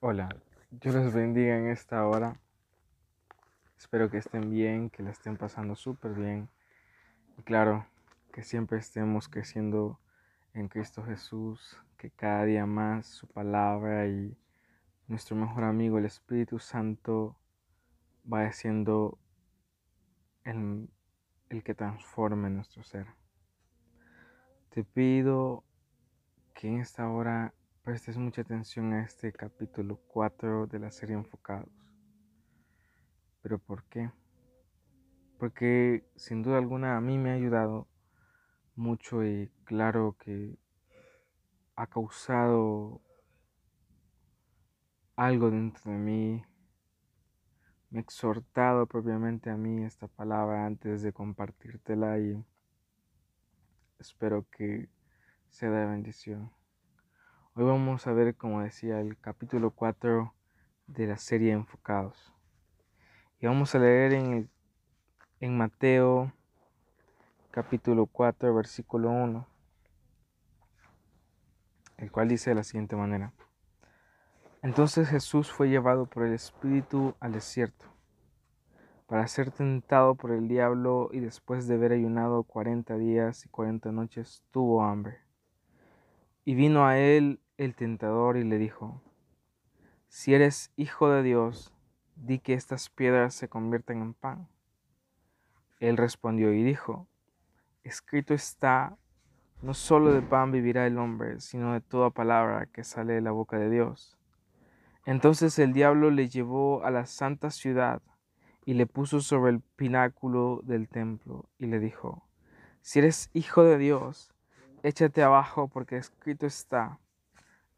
Hola, Dios les bendiga en esta hora. Espero que estén bien, que la estén pasando súper bien. Y claro, que siempre estemos creciendo en Cristo Jesús, que cada día más su palabra y nuestro mejor amigo, el Espíritu Santo, vaya siendo el, el que transforme nuestro ser. Te pido que en esta hora prestes mucha atención a este capítulo 4 de la serie Enfocados. ¿Pero por qué? Porque sin duda alguna a mí me ha ayudado mucho y claro que ha causado algo dentro de mí, me ha exhortado propiamente a mí esta palabra antes de compartírtela y espero que sea de bendición. Hoy vamos a ver, como decía, el capítulo 4 de la serie Enfocados. Y vamos a leer en, en Mateo capítulo 4, versículo 1, el cual dice de la siguiente manera. Entonces Jesús fue llevado por el Espíritu al desierto para ser tentado por el diablo y después de haber ayunado cuarenta días y cuarenta noches tuvo hambre. Y vino a él el tentador y le dijo, Si eres hijo de Dios, di que estas piedras se conviertan en pan. Él respondió y dijo, Escrito está, no solo de pan vivirá el hombre, sino de toda palabra que sale de la boca de Dios. Entonces el diablo le llevó a la santa ciudad y le puso sobre el pináculo del templo y le dijo, Si eres hijo de Dios, échate abajo porque escrito está,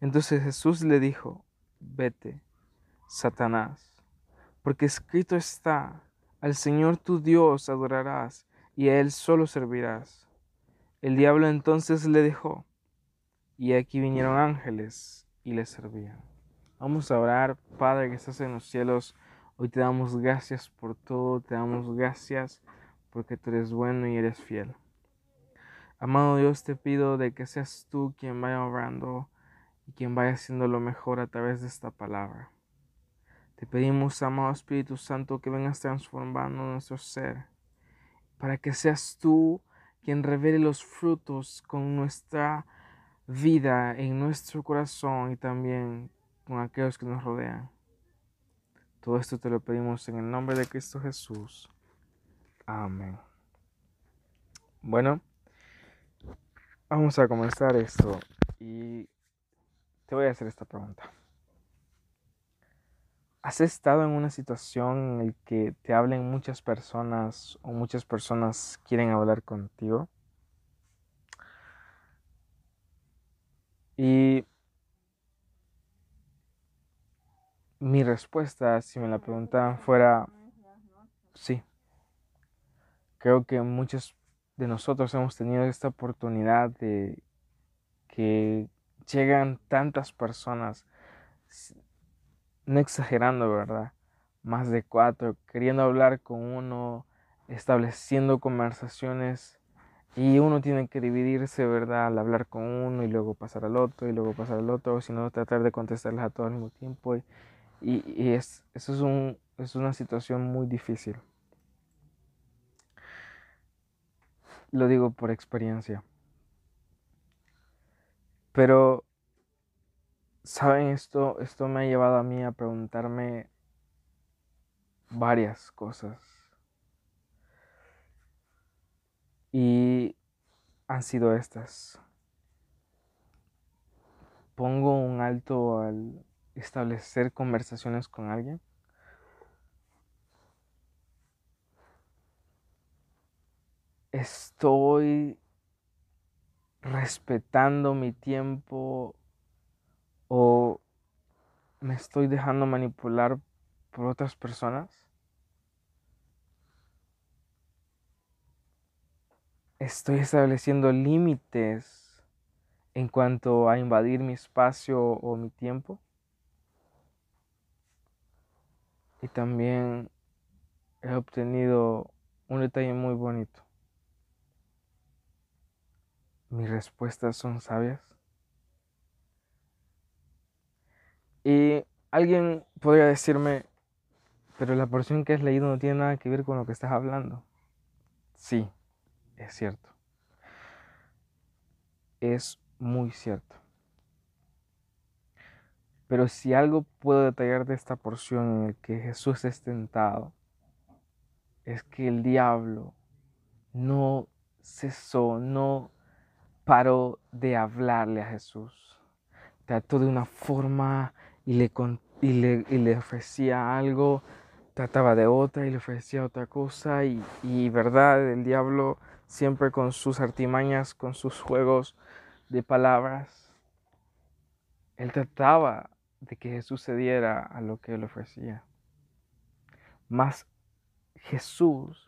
Entonces Jesús le dijo, vete, Satanás, porque escrito está, al Señor tu Dios adorarás y a Él solo servirás. El diablo entonces le dejó, y aquí vinieron ángeles y le servían. Vamos a orar, Padre que estás en los cielos, hoy te damos gracias por todo, te damos gracias porque tú eres bueno y eres fiel. Amado Dios, te pido de que seas tú quien vaya obrando y quien vaya haciendo lo mejor a través de esta palabra. Te pedimos, amado Espíritu Santo, que vengas transformando nuestro ser, para que seas tú quien revele los frutos con nuestra vida en nuestro corazón y también con aquellos que nos rodean. Todo esto te lo pedimos en el nombre de Cristo Jesús. Amén. Bueno, vamos a comenzar esto y te voy a hacer esta pregunta. ¿Has estado en una situación en la que te hablen muchas personas o muchas personas quieren hablar contigo? Y mi respuesta, si me la preguntaran, fuera sí. Creo que muchos de nosotros hemos tenido esta oportunidad de que llegan tantas personas, no exagerando, ¿verdad? Más de cuatro, queriendo hablar con uno, estableciendo conversaciones y uno tiene que dividirse, ¿verdad? Al hablar con uno y luego pasar al otro y luego pasar al otro, sino tratar de contestarles a todos al mismo tiempo. Y, y, es, eso es, un, es una situación muy difícil. Lo digo por experiencia. Pero, ¿saben esto? Esto me ha llevado a mí a preguntarme varias cosas. Y han sido estas. Pongo un alto al establecer conversaciones con alguien. Estoy respetando mi tiempo o me estoy dejando manipular por otras personas? ¿Estoy estableciendo límites en cuanto a invadir mi espacio o mi tiempo? Y también he obtenido un detalle muy bonito. Mis respuestas son sabias. Y alguien podría decirme, pero la porción que has leído no tiene nada que ver con lo que estás hablando. Sí, es cierto. Es muy cierto. Pero si algo puedo detallar de esta porción en la que Jesús es tentado, es que el diablo no cesó, no paró de hablarle a Jesús. Trató de una forma y le, y le, ofrecía algo, trataba de otra y le ofrecía otra cosa y, y verdad, el diablo siempre con sus artimañas, con sus juegos de palabras, él trataba de que Jesús cediera a lo que él ofrecía. Mas Jesús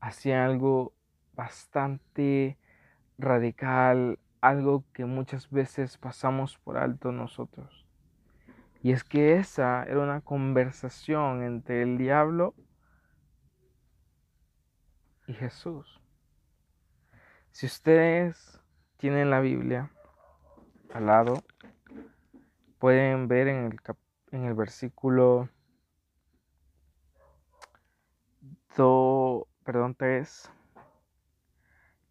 hacía algo bastante radical, algo que muchas veces pasamos por alto nosotros. Y es que esa era una conversación entre el diablo y Jesús. Si ustedes tienen la Biblia al lado, pueden ver en el, en el versículo perdón, 3,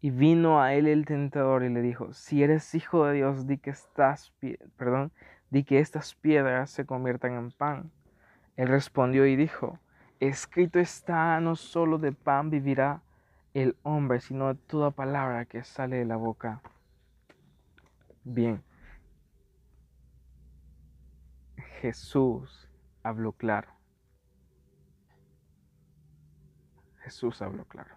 y vino a él el tentador y le dijo, si eres hijo de Dios, di que estas, perdón, di que estas piedras se conviertan en pan. Él respondió y dijo, escrito está, no solo de pan vivirá el hombre, sino de toda palabra que sale de la boca. Bien. Jesús habló claro. Jesús habló claro.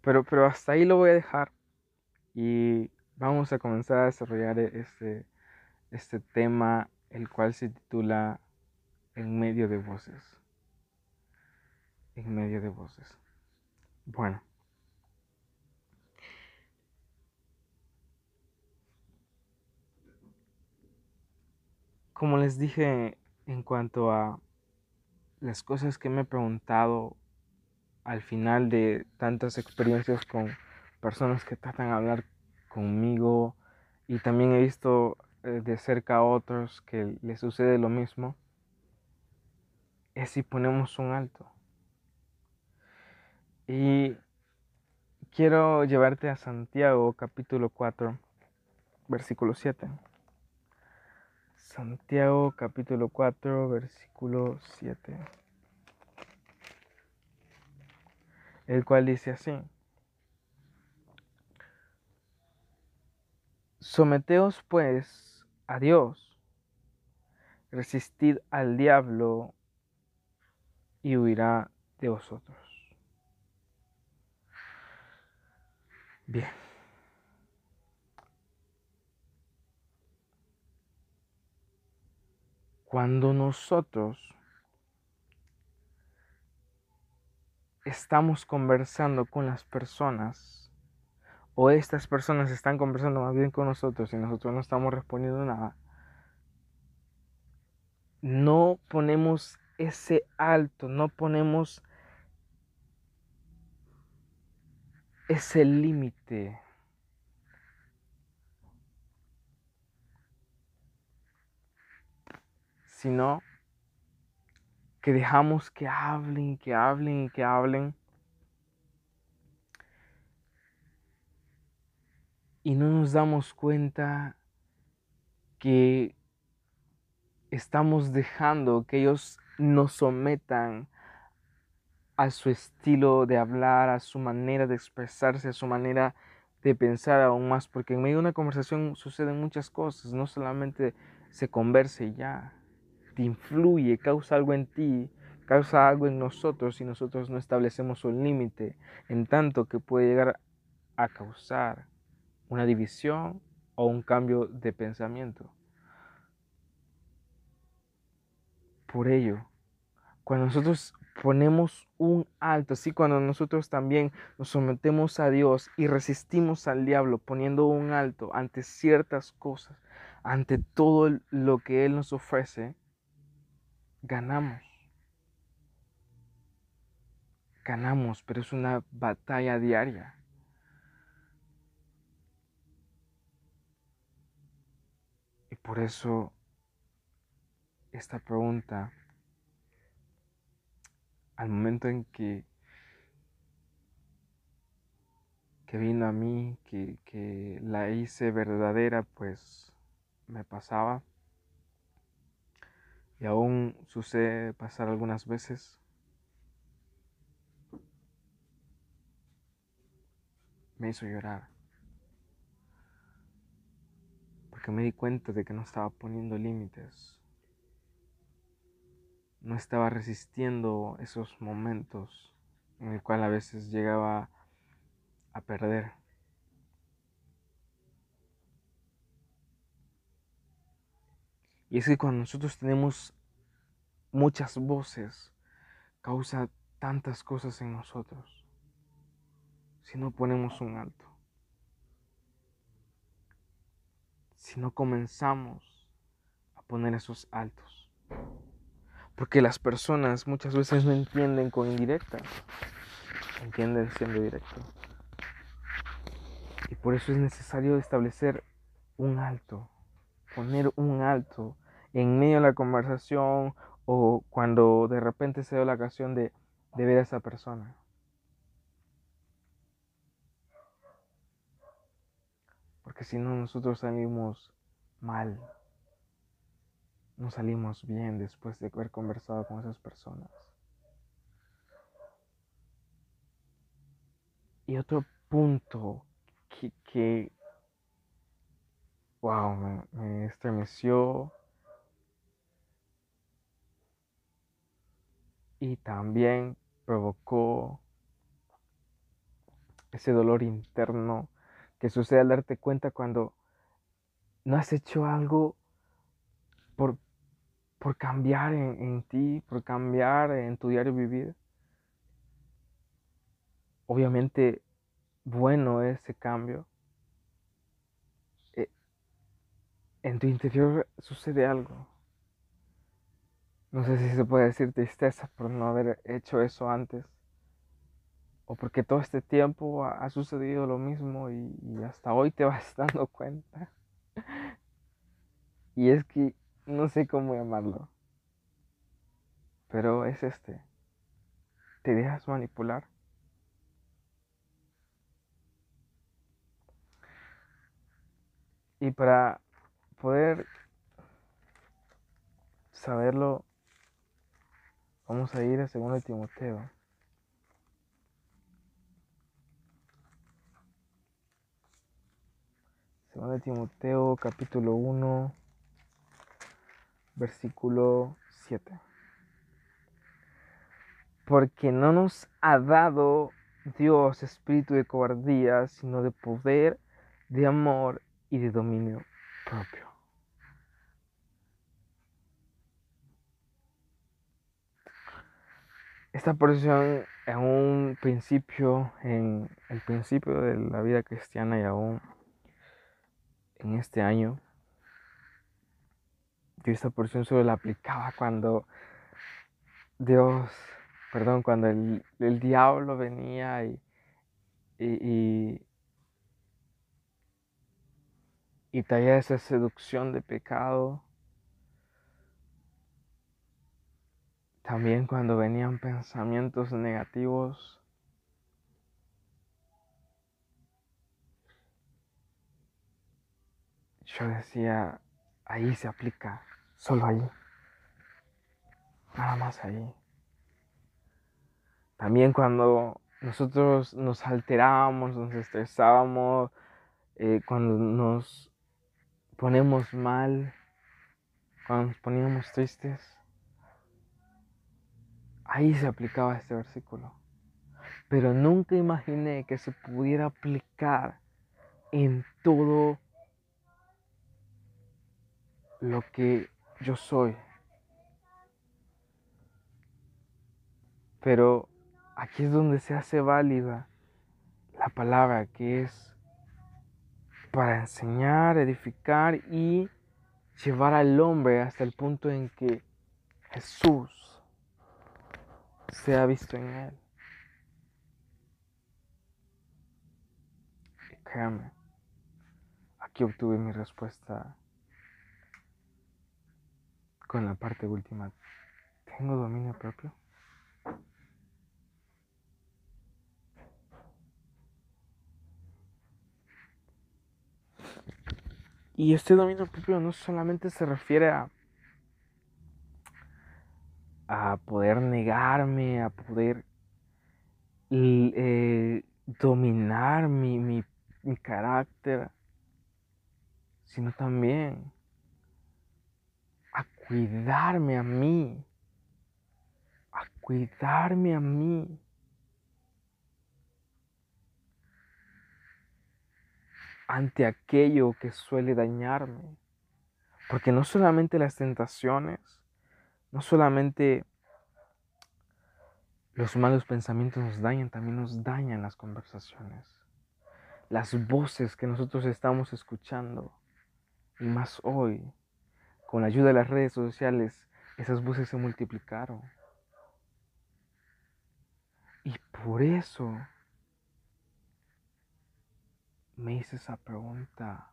Pero, pero hasta ahí lo voy a dejar y vamos a comenzar a desarrollar este, este tema, el cual se titula En medio de voces. En medio de voces. Bueno. Como les dije en cuanto a las cosas que me he preguntado al final de tantas experiencias con personas que tratan de hablar conmigo y también he visto eh, de cerca a otros que les sucede lo mismo, es si ponemos un alto. Y quiero llevarte a Santiago capítulo 4, versículo 7. Santiago capítulo 4, versículo 7. el cual dice así, Someteos pues a Dios, resistid al diablo y huirá de vosotros. Bien. Cuando nosotros estamos conversando con las personas o estas personas están conversando más bien con nosotros y nosotros no estamos respondiendo nada, no ponemos ese alto, no ponemos ese límite. Sino que dejamos que hablen, que hablen y que hablen. Y no nos damos cuenta que estamos dejando que ellos nos sometan a su estilo de hablar, a su manera de expresarse, a su manera de pensar aún más, porque en medio de una conversación suceden muchas cosas, no solamente se conversa y ya te influye, causa algo en ti, causa algo en nosotros si nosotros no establecemos un límite, en tanto que puede llegar a causar una división o un cambio de pensamiento. Por ello, cuando nosotros ponemos un alto, así cuando nosotros también nos sometemos a Dios y resistimos al diablo poniendo un alto ante ciertas cosas, ante todo lo que Él nos ofrece, ganamos. Ganamos, pero es una batalla diaria. Y por eso esta pregunta, al momento en que, que vino a mí, que, que la hice verdadera, pues me pasaba. Y aún sucede pasar algunas veces. Me hizo llorar. Porque me di cuenta de que no estaba poniendo límites no estaba resistiendo esos momentos en el cual a veces llegaba a perder. Y es que cuando nosotros tenemos muchas voces, causa tantas cosas en nosotros si no ponemos un alto. Si no comenzamos a poner esos altos. Porque las personas muchas veces no entienden con indirecta, entienden siendo directo. Y por eso es necesario establecer un alto, poner un alto en medio de la conversación o cuando de repente se da la ocasión de, de ver a esa persona. Porque si no, nosotros salimos mal no salimos bien después de haber conversado con esas personas. Y otro punto que, wow, me estremeció y también provocó ese dolor interno que sucede al darte cuenta cuando no has hecho algo por, por cambiar en, ti, por cambiar en tu diario vivir. Obviamente, bueno ese cambio. Eh, en tu interior sucede algo. No sé si se puede decir tristeza por no haber hecho eso antes. O porque todo este tiempo ha, sucedido lo mismo y, hasta hoy te vas dando cuenta. Y es que no sé cómo llamarlo. Pero es este. ¿Te dejas manipular? Y para poder saberlo, vamos a ir a 2 Timoteo. Segundo Timoteo capítulo 1 versículo 7. Porque no nos ha dado Dios espíritu de cobardía, sino de poder, de amor y de dominio propio. Esta porción en un principio, en el principio de la vida cristiana y aún en este año, yo esta porción solo la aplicaba cuando Dios, perdón, cuando el, diablo venía y, y, y, traía esa seducción de pecado. También cuando venían pensamientos negativos. Yo decía, ahí se aplica Solo ahí. Nada más ahí. También cuando nosotros nos alterábamos, nos estresábamos, eh, cuando nos ponemos mal, cuando nos poníamos tristes, ahí se aplicaba este versículo. Pero nunca imaginé que se pudiera aplicar en todo lo que yo soy. Pero aquí es donde se hace válida la palabra que es para enseñar, edificar y llevar al hombre hasta el punto en que Jesús sea visto en él. Y créame, aquí obtuve mi respuesta con la parte última. ¿Tengo dominio propio? Y este dominio propio no solamente se refiere a, a poder negarme, a poder eh, dominar mi, mi, mi carácter, sino también a cuidarme a mí, a cuidarme a mí. ante aquello que suele dañarme. Porque no solamente las tentaciones, no solamente los malos pensamientos nos dañan, también nos dañan las conversaciones. Las voces que nosotros estamos escuchando. Y más hoy, con la ayuda de las redes sociales, esas voces se multiplicaron. Y por eso me hice esa pregunta,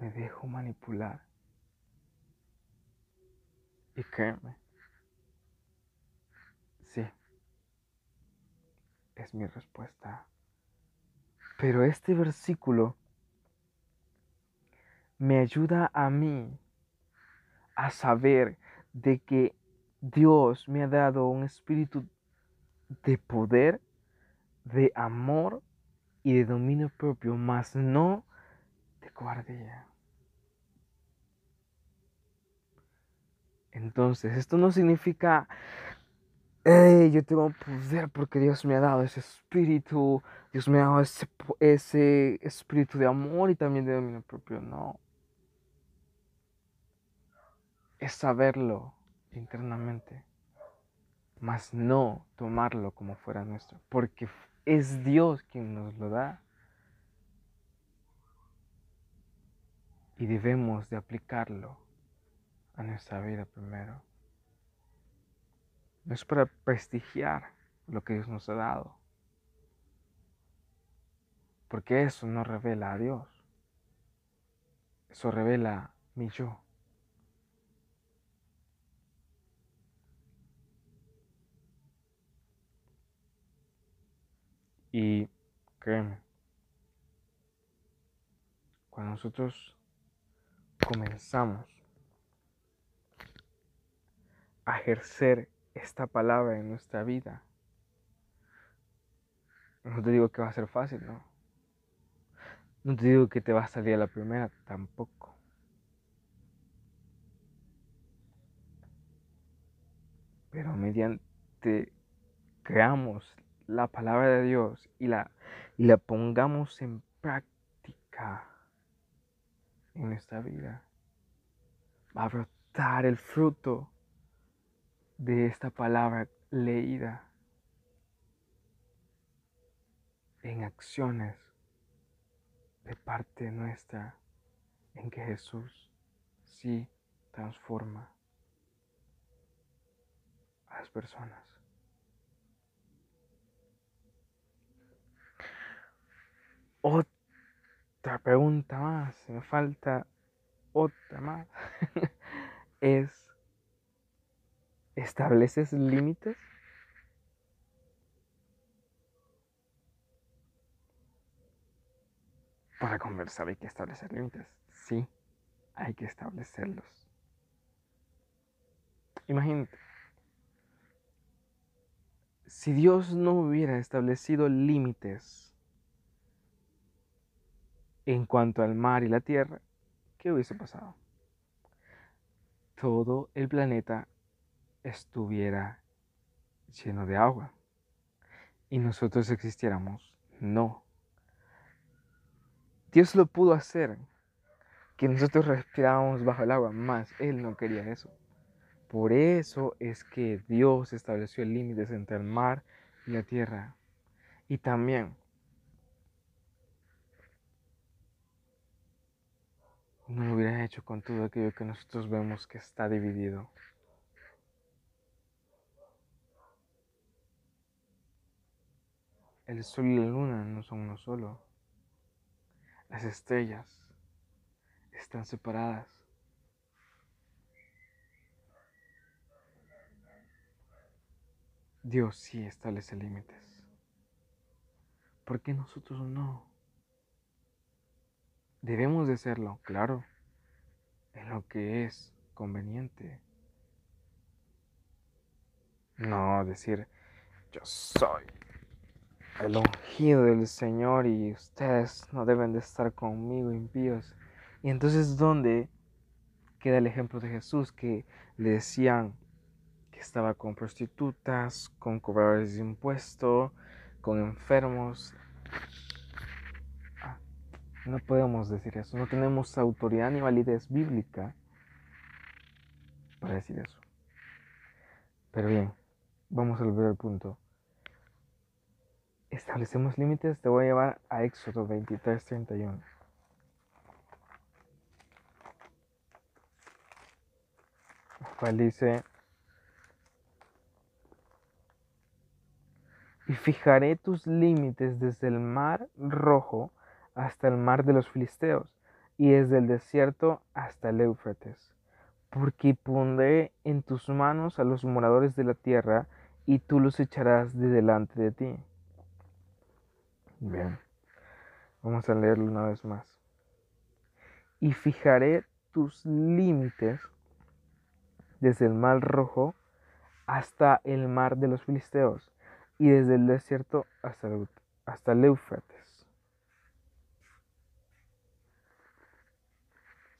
¿me dejo manipular? Y créeme, sí, es mi respuesta. Pero este versículo me ayuda a mí a saber de que Dios me ha dado un espíritu de poder, de amor y de dominio propio, más no de cobardía. Entonces, esto no significa, hey, yo tengo poder porque Dios me ha dado ese espíritu, Dios me ha dado ese, ese espíritu de amor y también de dominio propio. No. Es saberlo internamente, más no tomarlo como fuera nuestro, porque es Dios quien nos lo da. Y debemos de aplicarlo a nuestra vida primero. No es para prestigiar lo que Dios nos ha dado. Porque eso no revela a Dios. Eso revela mi yo. Y créeme, cuando nosotros comenzamos a ejercer esta palabra en nuestra vida, no te digo que va a ser fácil, ¿no? No te digo que te va a salir a la primera, tampoco. Pero mediante creamos la palabra de Dios y la, y la pongamos en práctica en nuestra vida, va a brotar el fruto de esta palabra leída en acciones de parte nuestra en que Jesús sí transforma a las personas. Otra pregunta más, me falta otra más. es, ¿estableces límites? Para conversar hay que establecer límites. Sí, hay que establecerlos. Imagínate, si Dios no hubiera establecido límites en cuanto al mar y la tierra, ¿qué hubiese pasado? Todo el planeta estuviera lleno de agua y nosotros existiéramos. No. Dios lo pudo hacer que nosotros respirábamos bajo el agua, más Él no quería eso. Por eso es que Dios estableció límites entre el mar y la tierra. Y también no lo hubiera hecho con todo aquello que nosotros vemos que está dividido. El sol y la luna no son uno solo. Las estrellas están separadas. Dios sí establece límites. ¿Por qué nosotros no? Debemos de hacerlo, claro, en lo que es conveniente. No decir, yo soy el ungido del Señor y ustedes no deben de estar conmigo impíos. Y entonces, ¿dónde queda el ejemplo de Jesús que le decían que estaba con prostitutas, con cobradores de impuestos, con enfermos? Ah, no podemos decir eso, no tenemos autoridad ni validez bíblica para decir eso. Pero bien, vamos a volver al punto establecemos límites, te voy a llevar a Éxodo 23, 31. cual dice, y fijaré tus límites desde el mar rojo hasta el mar de los filisteos, y desde el desierto hasta el Éufrates, porque pondré en tus manos a los moradores de la tierra, y tú los echarás de delante de ti. Bien, vamos a leerlo una vez más. Y fijaré tus límites desde el mar rojo hasta el mar de los filisteos y desde el desierto hasta el, hasta el Éufrates.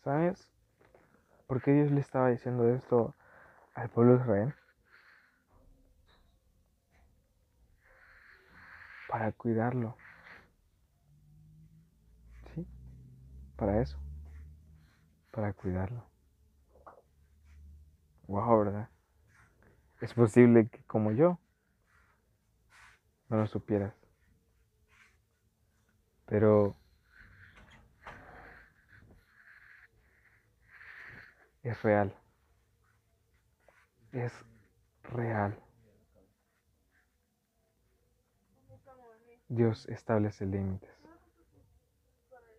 ¿Sabes por qué Dios le estaba diciendo esto al pueblo de Israel? Para cuidarlo. Para eso. Para cuidarlo. Wow, ¿verdad? Es posible que como yo no lo supieras. Pero es real. Es real. Dios establece límites.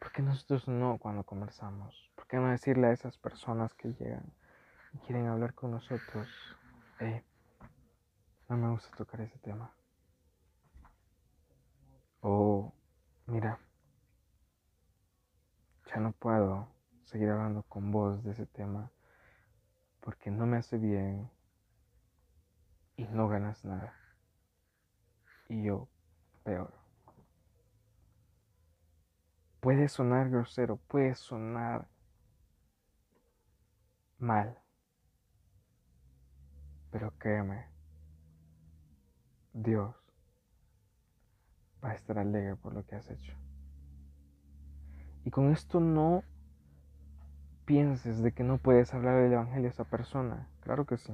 ¿Por qué nosotros no cuando conversamos? ¿Por qué no decirle a esas personas que llegan? quieren hablar con nosotros, eh, no me gusta tocar ese tema. O, mira, ya no puedo seguir hablando con vos de ese tema porque no me hace bien y no ganas nada. Y yo, peor. Puede sonar grosero, puede sonar mal. Pero créeme, Dios va a estar alegre por lo que has hecho. Y con esto no pienses de que no puedes hablar del Evangelio a esa persona. Claro que sí.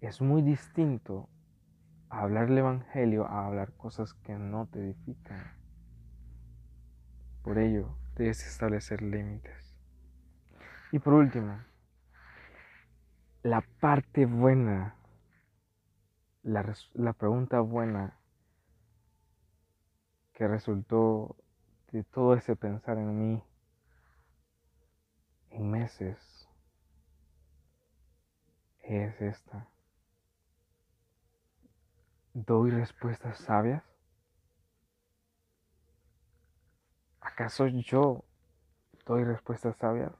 Es muy distinto hablar el Evangelio a hablar cosas que no te edifican. Por ello, debes establecer límites. Y por último, la parte buena, la, pregunta buena que resultó de todo ese pensar en mí en meses es esta. ¿Doy respuestas sabias? ¿Acaso yo doy respuestas sabias?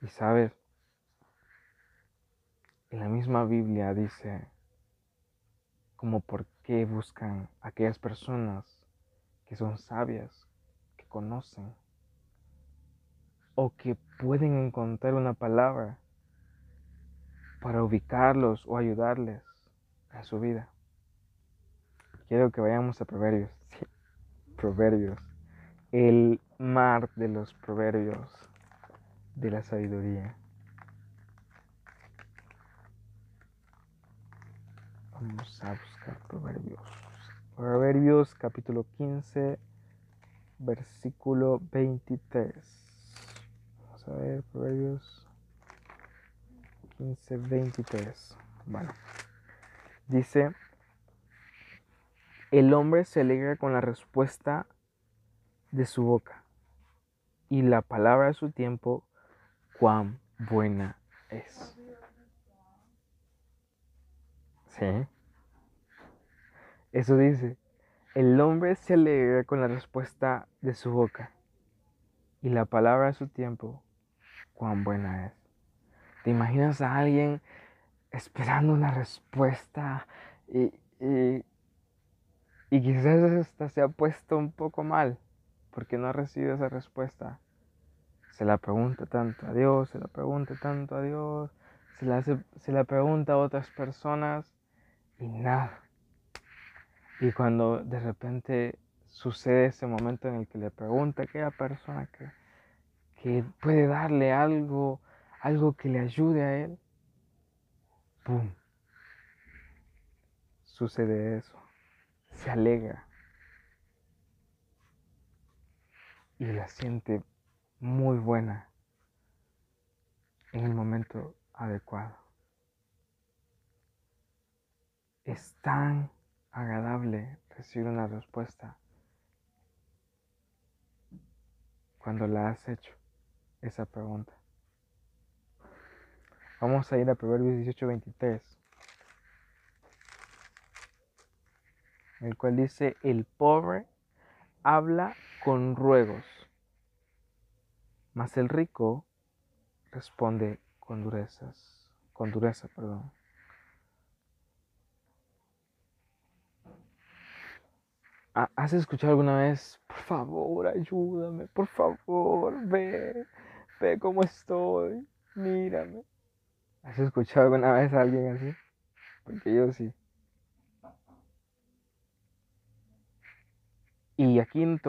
Y sabes, en la misma Biblia dice como por qué buscan aquellas personas que son sabias, que conocen, o que pueden encontrar una palabra para ubicarlos o ayudarles a su vida. quiero que vayamos a Proverbios. Proverbios. El mar de los proverbios de la sabiduría. Vamos a buscar Proverbios. Proverbios capítulo 15, versículo 23. Vamos a ver, Proverbios 15, 23. Bueno, dice, el hombre se alegra con la respuesta de su boca y la palabra de su tiempo, cuán buena es. ¿Sí? Eso dice, el hombre se alegra con la respuesta de su boca y la palabra de su tiempo, cuán buena es. ¿Te imaginas a alguien esperando una respuesta y, y, y quizás esta se ha puesto un poco mal porque no ha recibido esa respuesta? Se la pregunta tanto a Dios, se la pregunta tanto a Dios, se la, se la pregunta a otras personas y nada. Y cuando de repente sucede ese momento en el que le pregunta a aquella persona que, que puede darle algo, algo que le ayude a él, ¡pum! Sucede eso. Se alegra. Y la siente muy buena en el momento adecuado. Es tan agradable recibir una respuesta cuando la has hecho esa pregunta. Vamos a ir a Proverbios 18:23, el cual dice, el pobre habla con ruegos, mas el rico responde con durezas, con dureza, perdón. ¿Has escuchado alguna vez? Por favor, ayúdame, por favor, ve, ve cómo estoy, mírame. ¿Has escuchado alguna vez a alguien así? Porque yo sí. Y aquí no te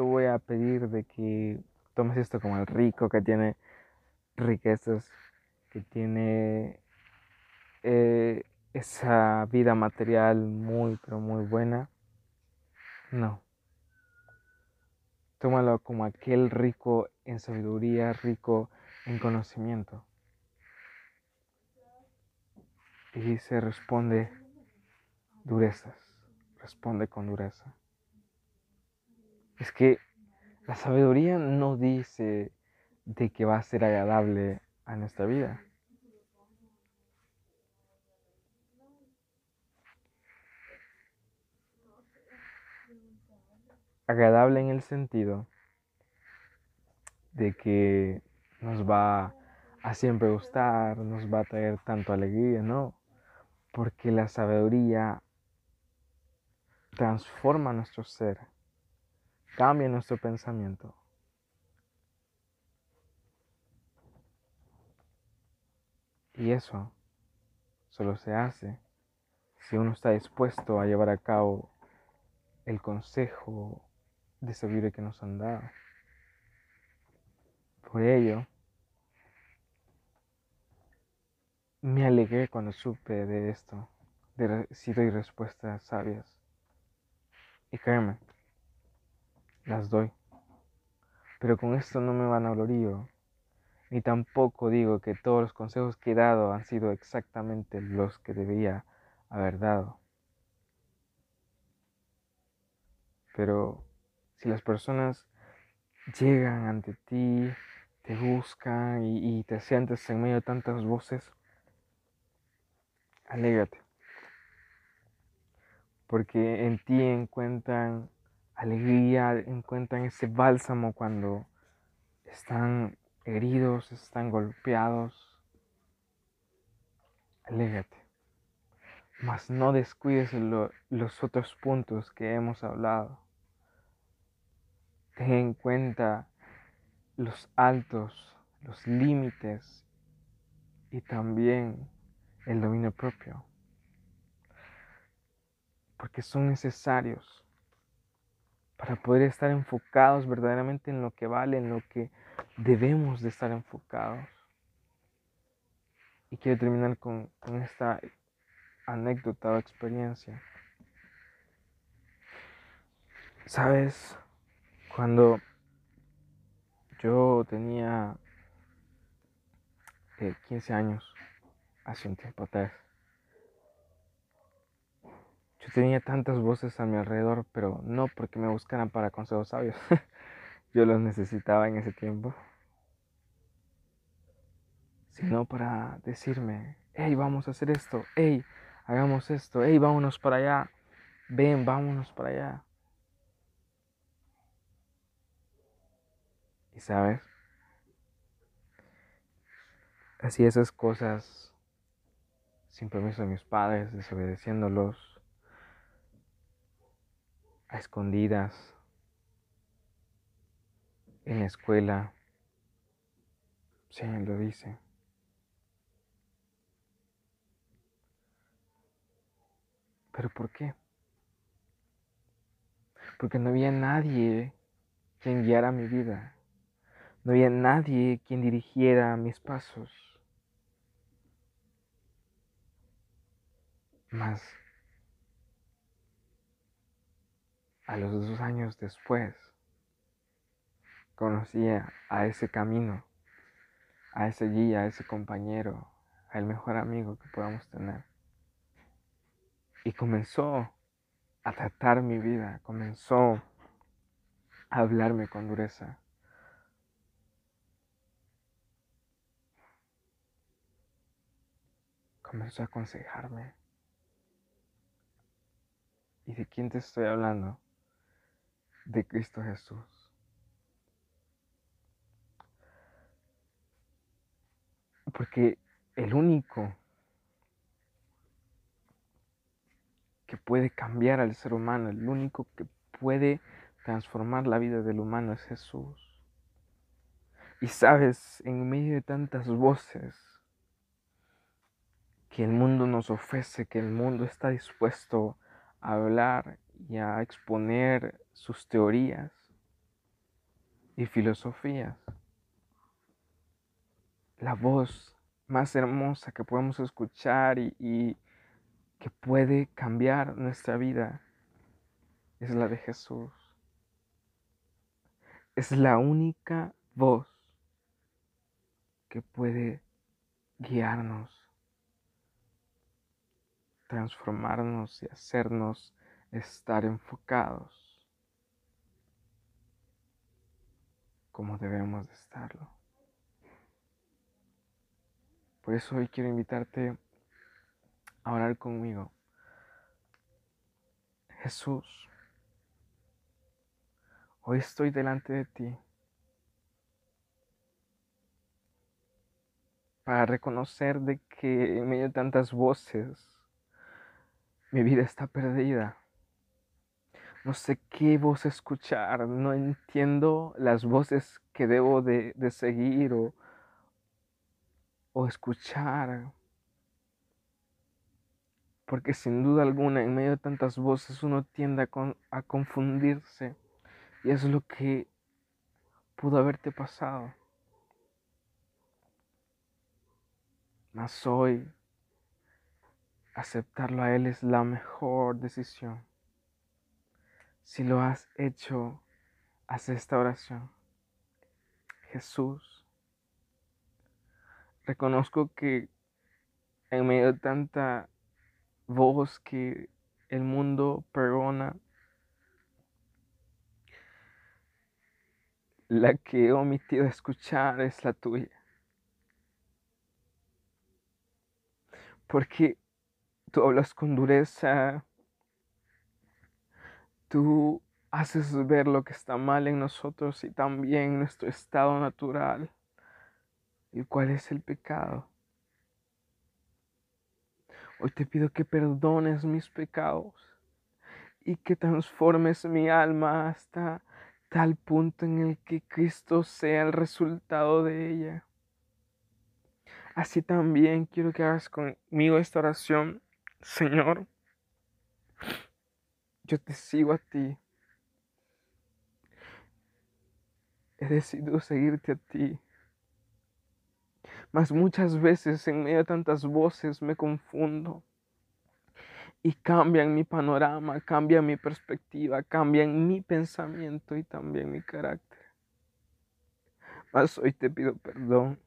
voy a, pedir de que tomes esto como el rico que tiene riquezas, que tiene eh, esa vida material muy, pero muy buena no. Tómalo como aquel rico en sabiduría, rico en conocimiento. Y se responde durezas, responde con dureza. Es que la sabiduría no dice de que va a ser agradable a nuestra vida. agradable en el sentido de que nos va a siempre gustar, nos va a traer tanto alegría, ¿no? Porque la sabiduría transforma nuestro ser, cambia nuestro pensamiento. Y eso solo se hace si uno está dispuesto a llevar a cabo el consejo de sabiduría que nos han dado. Por ello, me alegré cuando supe de esto, de si doy respuestas sabias. Y créeme, las doy. Pero con esto no me van a glorío, ni tampoco digo que todos los consejos que he dado han sido exactamente los que debía haber dado. Pero si las personas llegan ante ti, te buscan y, te sientes en medio de tantas voces, alégrate. Porque en ti encuentran alegría, encuentran ese bálsamo cuando están heridos, están golpeados. Alégrate. Mas no descuides los otros puntos que hemos hablado. Ten en cuenta los altos, los límites y también el dominio propio. porque son necesarios para poder estar enfocados verdaderamente en lo que vale, en lo que debemos de estar enfocados. Y quiero terminar con, esta anécdota o experiencia. Sabes, cuando yo tenía 15 años, hace un tiempo atrás, yo tenía tantas voces a mi alrededor, pero no porque me buscaran para consejos sabios. yo los necesitaba en ese tiempo. Sino para decirme, hey, vamos a hacer esto, hey, hagamos esto, hey, vámonos para allá, ven, vámonos para allá. Y sabes, así esas cosas sin permiso de mis padres, desobedeciéndolos, a escondidas, en la escuela. Sí, lo dice. ¿Pero por qué? Porque no había nadie quien guiara mi vida. No había nadie quien dirigiera mis pasos. Más a los dos años después, conocía a ese camino, a ese guía, a ese compañero, al mejor amigo que podamos tener. Y comenzó a tratar mi vida, comenzó a hablarme con dureza. Comenzó a aconsejarme. ¿Y de quién te estoy hablando? de Cristo Jesús. Porque el único que puede cambiar al ser humano, el único que puede transformar la vida del humano es Jesús. Y sabes, en medio de tantas voces que el mundo nos ofrece, que el mundo está dispuesto a hablar y a exponer sus teorías y filosofías. La voz más hermosa que podemos escuchar y, que puede cambiar nuestra vida es la de Jesús. Es la única voz que puede guiarnos, transformarnos y hacernos estar enfocados como debemos de estarlo. Por eso hoy quiero invitarte a orar conmigo. Jesús, hoy estoy delante de ti para reconocer de que en medio de tantas voces mi vida está perdida no sé qué voz escuchar, no entiendo las voces que debo de, seguir o, o escuchar. Porque sin duda alguna, en medio de tantas voces, uno tiende a, a confundirse. Y es lo que pudo haberte pasado. Mas hoy, aceptarlo a Él es la mejor decisión. Si lo has hecho, haz esta oración. Jesús, reconozco que en medio de tanta voz que el mundo perdona, la que he omitido escuchar es la tuya. Porque tú hablas con dureza, Tú haces ver lo que está mal en nosotros y también nuestro estado natural, el cual es el pecado. Hoy te pido que perdones mis pecados y que transformes mi alma hasta tal punto en el que Cristo sea el resultado de ella. Así también quiero que hagas conmigo esta oración, Señor. Yo te sigo a ti. He decidido seguirte a ti. Mas muchas veces en medio de tantas voces me confundo y cambian mi panorama, cambian mi perspectiva, cambian mi pensamiento y también mi carácter. Mas hoy te pido perdón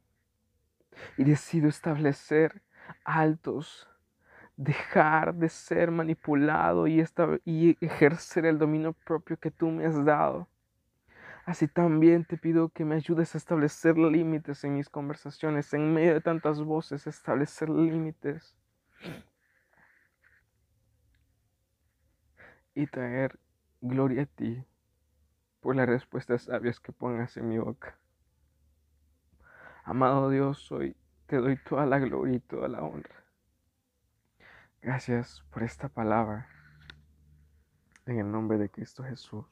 y decido establecer altos, dejar de ser manipulado y, y ejercer el dominio propio que tú me has dado. Así también te pido que me ayudes a establecer límites en mis conversaciones, en medio de tantas voces, establecer límites y traer gloria a ti por las respuestas sabias que pongas en mi boca. Amado Dios, hoy te doy toda la gloria y toda la honra. Gracias por esta palabra. En el nombre de Cristo Jesús.